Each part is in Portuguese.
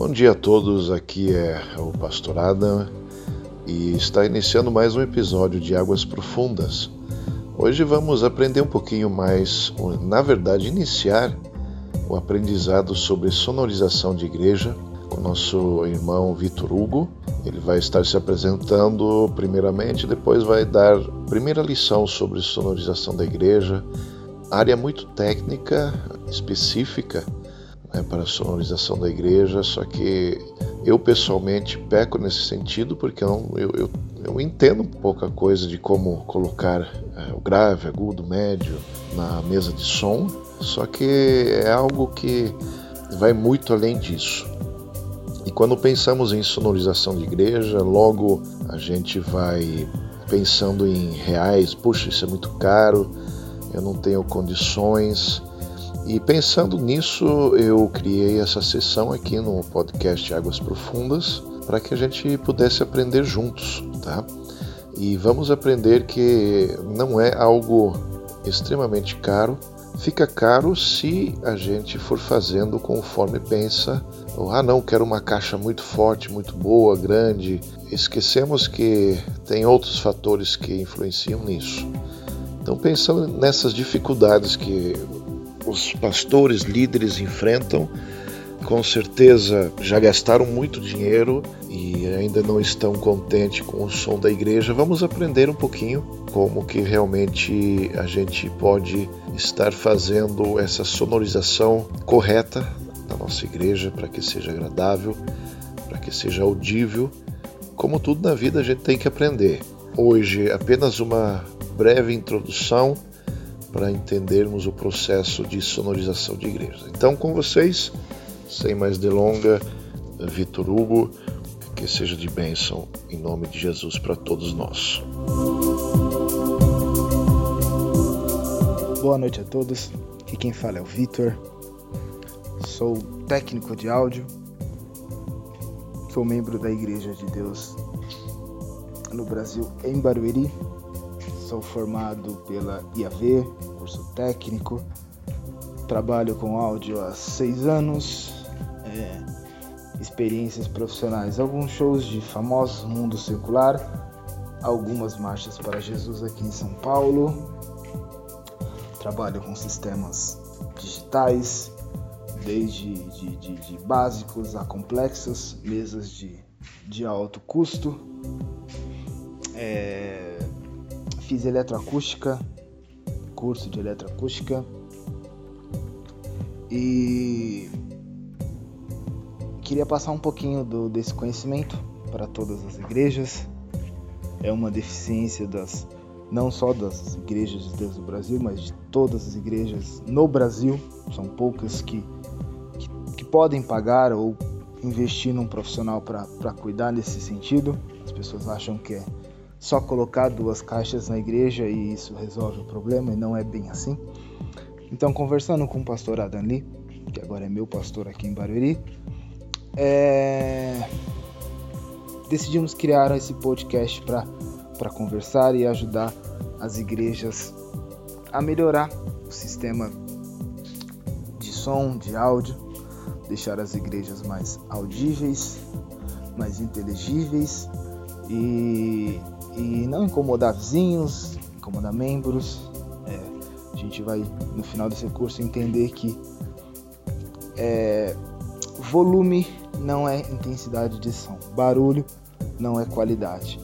Bom dia a todos, aqui é o Pastor Adam e está iniciando mais um episódio de Águas Profundas. Hoje vamos aprender um pouquinho mais, na verdade, iniciar o aprendizado sobre sonorização de igreja com nosso irmão Vitor Hugo. Ele vai estar se apresentando primeiramente, depois vai dar primeira lição sobre sonorização da igreja, área muito técnica, específica né, para a sonorização da igreja, só que eu pessoalmente peco nesse sentido porque eu, eu, eu, eu entendo pouca coisa de como colocar é, o grave, agudo, médio na mesa de som, só que é algo que vai muito além disso. E quando pensamos em sonorização de igreja, logo a gente vai pensando em reais, puxa, isso é muito caro, eu não tenho condições, e pensando nisso, eu criei essa sessão aqui no podcast Águas Profundas para que a gente pudesse aprender juntos, tá? E vamos aprender que não é algo extremamente caro. Fica caro se a gente for fazendo conforme pensa. Ah, não, quero uma caixa muito forte, muito boa, grande. Esquecemos que tem outros fatores que influenciam nisso. Então, pensando nessas dificuldades que os pastores, líderes enfrentam. Com certeza já gastaram muito dinheiro e ainda não estão contentes com o som da igreja. Vamos aprender um pouquinho como que realmente a gente pode estar fazendo essa sonorização correta da nossa igreja para que seja agradável, para que seja audível. Como tudo na vida a gente tem que aprender. Hoje apenas uma breve introdução para entendermos o processo de sonorização de igrejas. Então, com vocês, sem mais delonga, Vitor Hugo, que seja de bênção em nome de Jesus para todos nós. Boa noite a todos. Aqui quem fala é o Vitor. Sou técnico de áudio. Sou membro da Igreja de Deus no Brasil, em Barueri, Sou formado pela IAV, curso técnico. Trabalho com áudio há seis anos. É, experiências profissionais, alguns shows de famosos mundo secular, algumas marchas para Jesus aqui em São Paulo. Trabalho com sistemas digitais, desde de, de, de básicos a complexos, mesas de, de alto custo. É, fiz eletroacústica, curso de eletroacústica e queria passar um pouquinho do, desse conhecimento para todas as igrejas. É uma deficiência das não só das igrejas de Deus do Brasil, mas de todas as igrejas no Brasil. São poucas que, que, que podem pagar ou investir num profissional para cuidar nesse sentido. As pessoas acham que é só colocar duas caixas na igreja e isso resolve o problema, e não é bem assim. Então, conversando com o pastor Lee, que agora é meu pastor aqui em Barueri, é... decidimos criar esse podcast para conversar e ajudar as igrejas a melhorar o sistema de som, de áudio, deixar as igrejas mais audíveis, mais inteligíveis e e não incomodar vizinhos, incomodar membros. É, a gente vai no final desse curso entender que é, volume não é intensidade de som, barulho não é qualidade.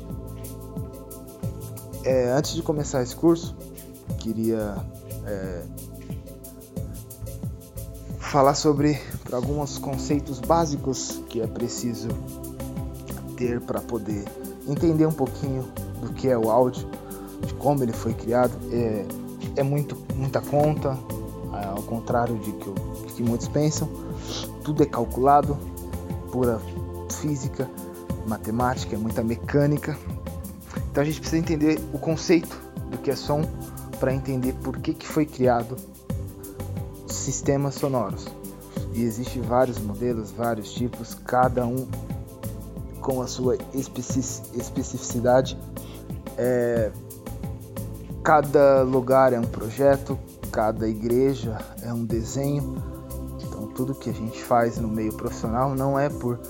É, antes de começar esse curso, queria é, falar sobre alguns conceitos básicos que é preciso ter para poder entender um pouquinho do que é o áudio, de como ele foi criado. É, é muito, muita conta, ao contrário de que, de que muitos pensam. Tudo é calculado, pura física, matemática, é muita mecânica. Então a gente precisa entender o conceito do que é som para entender por que, que foi criado sistemas sonoros. E existem vários modelos, vários tipos, cada um com a sua especificidade. É, cada lugar é um projeto, cada igreja é um desenho. Então tudo que a gente faz no meio profissional não é por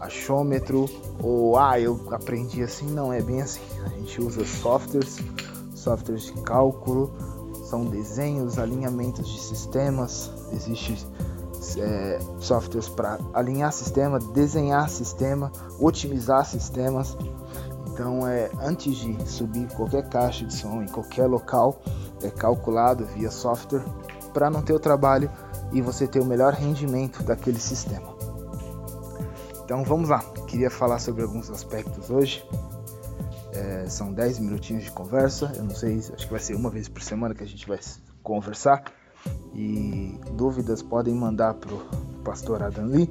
achômetro ou ah, eu aprendi assim, não é bem assim. A gente usa softwares, softwares de cálculo, são desenhos, alinhamentos de sistemas, existe é, softwares para alinhar sistema, desenhar sistema, otimizar sistemas. Então, é, antes de subir qualquer caixa de som em qualquer local, é calculado via software para não ter o trabalho e você ter o melhor rendimento daquele sistema. Então vamos lá, queria falar sobre alguns aspectos hoje. É, são 10 minutinhos de conversa, eu não sei, acho que vai ser uma vez por semana que a gente vai conversar. E dúvidas podem mandar para o pastor Adam Lee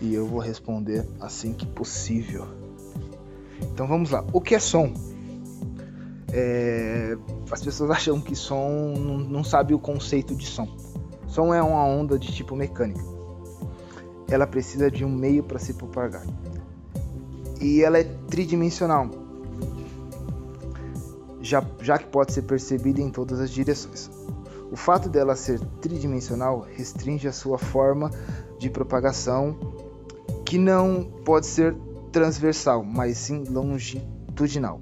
e eu vou responder assim que possível. Então vamos lá, o que é som? É, as pessoas acham que som não, não sabe o conceito de som. Som é uma onda de tipo mecânica. Ela precisa de um meio para se propagar. E ela é tridimensional, já, já que pode ser percebida em todas as direções. O fato dela ser tridimensional restringe a sua forma de propagação, que não pode ser transversal, mas sim longitudinal.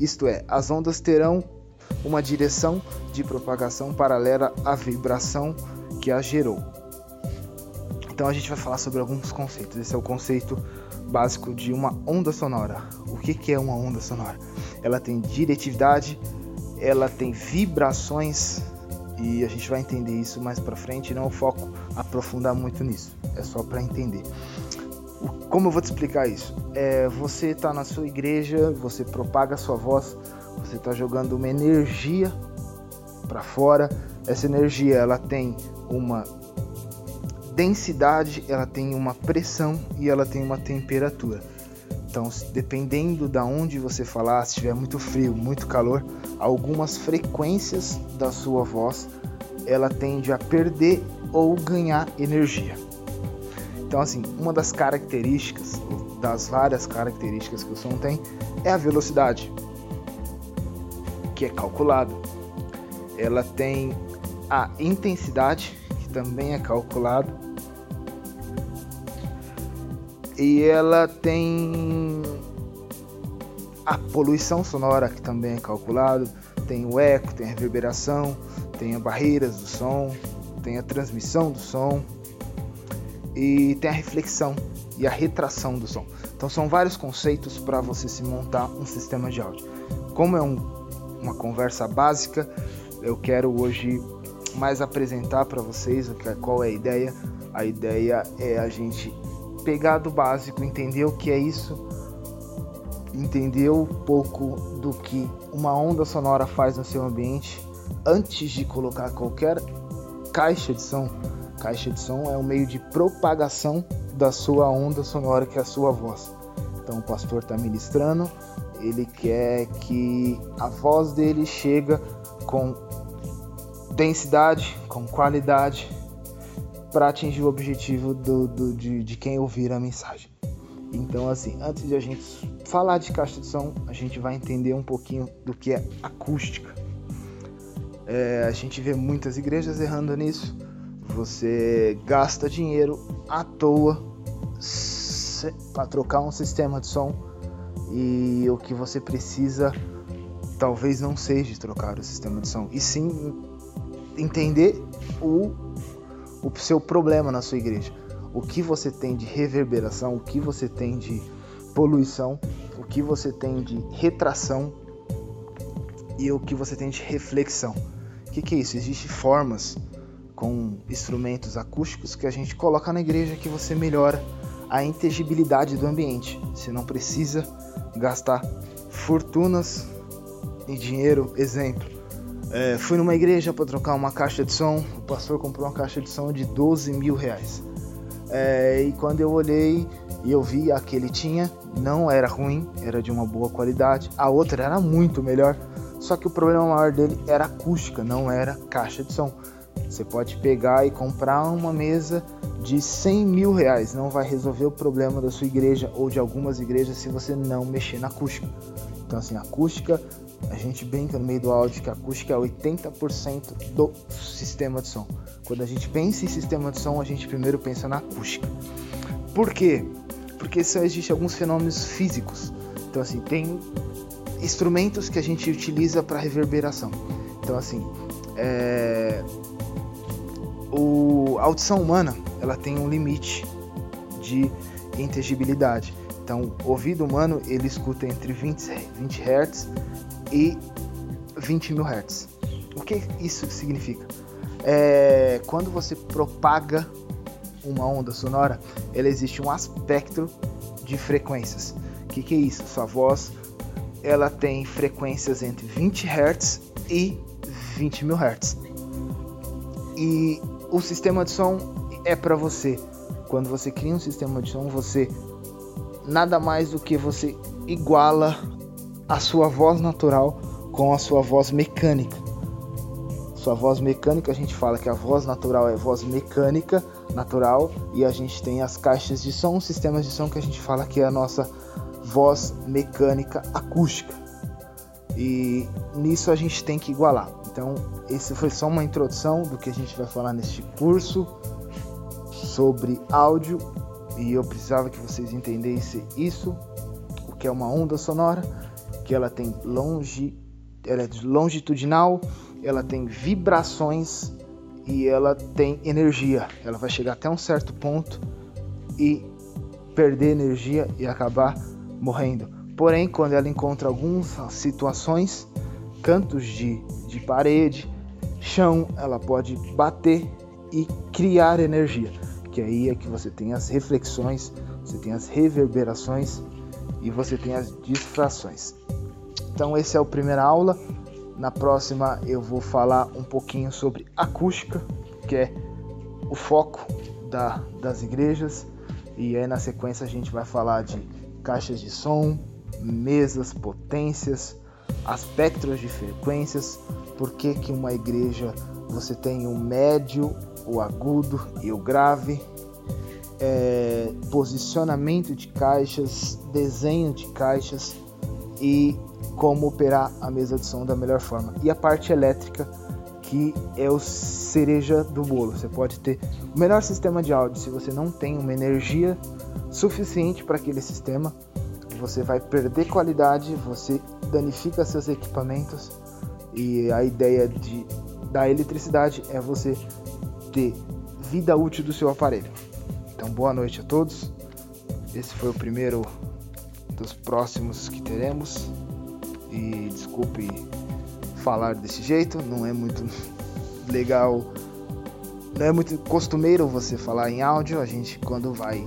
Isto é, as ondas terão uma direção de propagação paralela à vibração que a gerou. Então a gente vai falar sobre alguns conceitos. Esse é o conceito básico de uma onda sonora. O que, que é uma onda sonora? Ela tem diretividade, ela tem vibrações e a gente vai entender isso mais para frente. Não é foco aprofundar muito nisso, é só para entender. Como eu vou te explicar isso? É, você está na sua igreja, você propaga a sua voz, você está jogando uma energia para fora. Essa energia ela tem uma densidade, ela tem uma pressão e ela tem uma temperatura. Então, dependendo da onde você falar, se tiver muito frio, muito calor, algumas frequências da sua voz ela tende a perder ou ganhar energia. Então, assim, uma das características, das várias características que o som tem, é a velocidade, que é calculado. Ela tem a intensidade, que também é calculado. E ela tem a poluição sonora, que também é calculado, tem o eco, tem a reverberação, tem as barreiras do som, tem a transmissão do som e tem a reflexão e a retração do som. Então são vários conceitos para você se montar um sistema de áudio. Como é um, uma conversa básica, eu quero hoje mais apresentar para vocês qual é a ideia. A ideia é a gente pegar do básico, entender o que é isso entender um pouco do que uma onda sonora faz no seu ambiente antes de colocar qualquer caixa de som. Caixa de som é um meio de propagação da sua onda sonora, que é a sua voz. Então o pastor está ministrando, ele quer que a voz dele chega com densidade, com qualidade, para atingir o objetivo do, do, de, de quem ouvir a mensagem. Então, assim, antes de a gente falar de caixa de som, a gente vai entender um pouquinho do que é acústica. É, a gente vê muitas igrejas errando nisso. Você gasta dinheiro à toa para trocar um sistema de som e o que você precisa talvez não seja trocar o sistema de som, e sim entender o, o seu problema na sua igreja o que você tem de reverberação, o que você tem de poluição, o que você tem de retração e o que você tem de reflexão. O que, que é isso? Existem formas com instrumentos acústicos que a gente coloca na igreja que você melhora a inteligibilidade do ambiente. Você não precisa gastar fortunas em dinheiro. Exemplo, é, fui numa igreja para trocar uma caixa de som, o pastor comprou uma caixa de som de 12 mil reais. É, e quando eu olhei e eu vi a que ele tinha, não era ruim, era de uma boa qualidade. A outra era muito melhor, só que o problema maior dele era acústica, não era caixa de som. Você pode pegar e comprar uma mesa de 100 mil reais, não vai resolver o problema da sua igreja ou de algumas igrejas se você não mexer na acústica. Então, assim, acústica A gente brinca no meio do áudio que a acústica é 80% do sistema de som. Quando a gente pensa em sistema de som, a gente primeiro pensa na acústica. Por quê? Porque só existem alguns fenômenos físicos. Então assim, tem instrumentos que a gente utiliza para reverberação. Então assim, é... o... a audição humana ela tem um limite de inteligibilidade. Então, o ouvido humano ele escuta entre 20, 20 Hz e 20 mil Hz. O que isso significa? É, quando você propaga uma onda sonora, ela existe um aspecto de frequências. O que, que é isso? Sua voz ela tem frequências entre 20 Hz e 20 mil Hz. E o sistema de som é para você. Quando você cria um sistema de som, você nada mais do que você iguala a sua voz natural com a sua voz mecânica. Sua voz mecânica, a gente fala que a voz natural é voz mecânica, natural, e a gente tem as caixas de som, sistemas de som que a gente fala que é a nossa voz mecânica acústica. E nisso a gente tem que igualar. Então, esse foi só uma introdução do que a gente vai falar neste curso sobre áudio e eu precisava que vocês entendessem isso, o que é uma onda sonora, que ela tem longe, ela é longitudinal, ela tem vibrações e ela tem energia. Ela vai chegar até um certo ponto e perder energia e acabar morrendo. Porém, quando ela encontra algumas situações, cantos de, de parede, chão, ela pode bater e criar energia que aí é que você tem as reflexões, você tem as reverberações e você tem as distrações. Então esse é a primeira aula. Na próxima eu vou falar um pouquinho sobre acústica, que é o foco da, das igrejas. E aí na sequência a gente vai falar de caixas de som, mesas, potências, aspectos de frequências, por que, que uma igreja você tem um médio o agudo e o grave, é, posicionamento de caixas, desenho de caixas e como operar a mesa de som da melhor forma. E a parte elétrica, que é o cereja do bolo. Você pode ter o melhor sistema de áudio se você não tem uma energia suficiente para aquele sistema, você vai perder qualidade, você danifica seus equipamentos e a ideia de, da eletricidade é você ter vida útil do seu aparelho. Então, boa noite a todos. Esse foi o primeiro dos próximos que teremos. E desculpe falar desse jeito, não é muito legal, não é muito costumeiro você falar em áudio. A gente, quando vai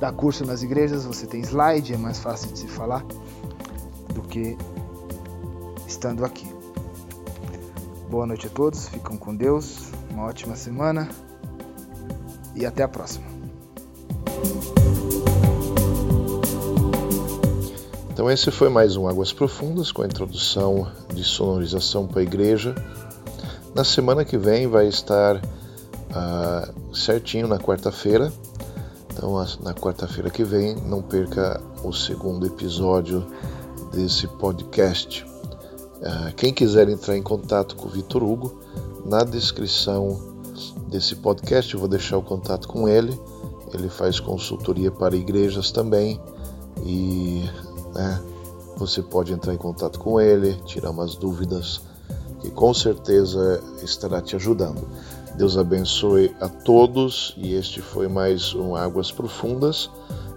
dar curso nas igrejas, você tem slide, é mais fácil de se falar do que estando aqui. Boa noite a todos, ficam com Deus uma ótima semana e até a próxima. Então esse foi mais um Águas Profundas com a introdução de sonorização para a igreja. Na semana que vem vai estar uh, certinho na quarta-feira. Então na quarta-feira que vem não perca o segundo episódio desse podcast. Uh, quem quiser entrar em contato com o Vitor Hugo, na descrição desse podcast eu vou deixar o contato com ele. Ele faz consultoria para igrejas também e né, você pode entrar em contato com ele, tirar umas dúvidas que com certeza estará te ajudando. Deus abençoe a todos e este foi mais um Águas Profundas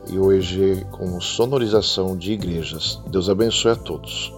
e hoje com sonorização de igrejas. Deus abençoe a todos.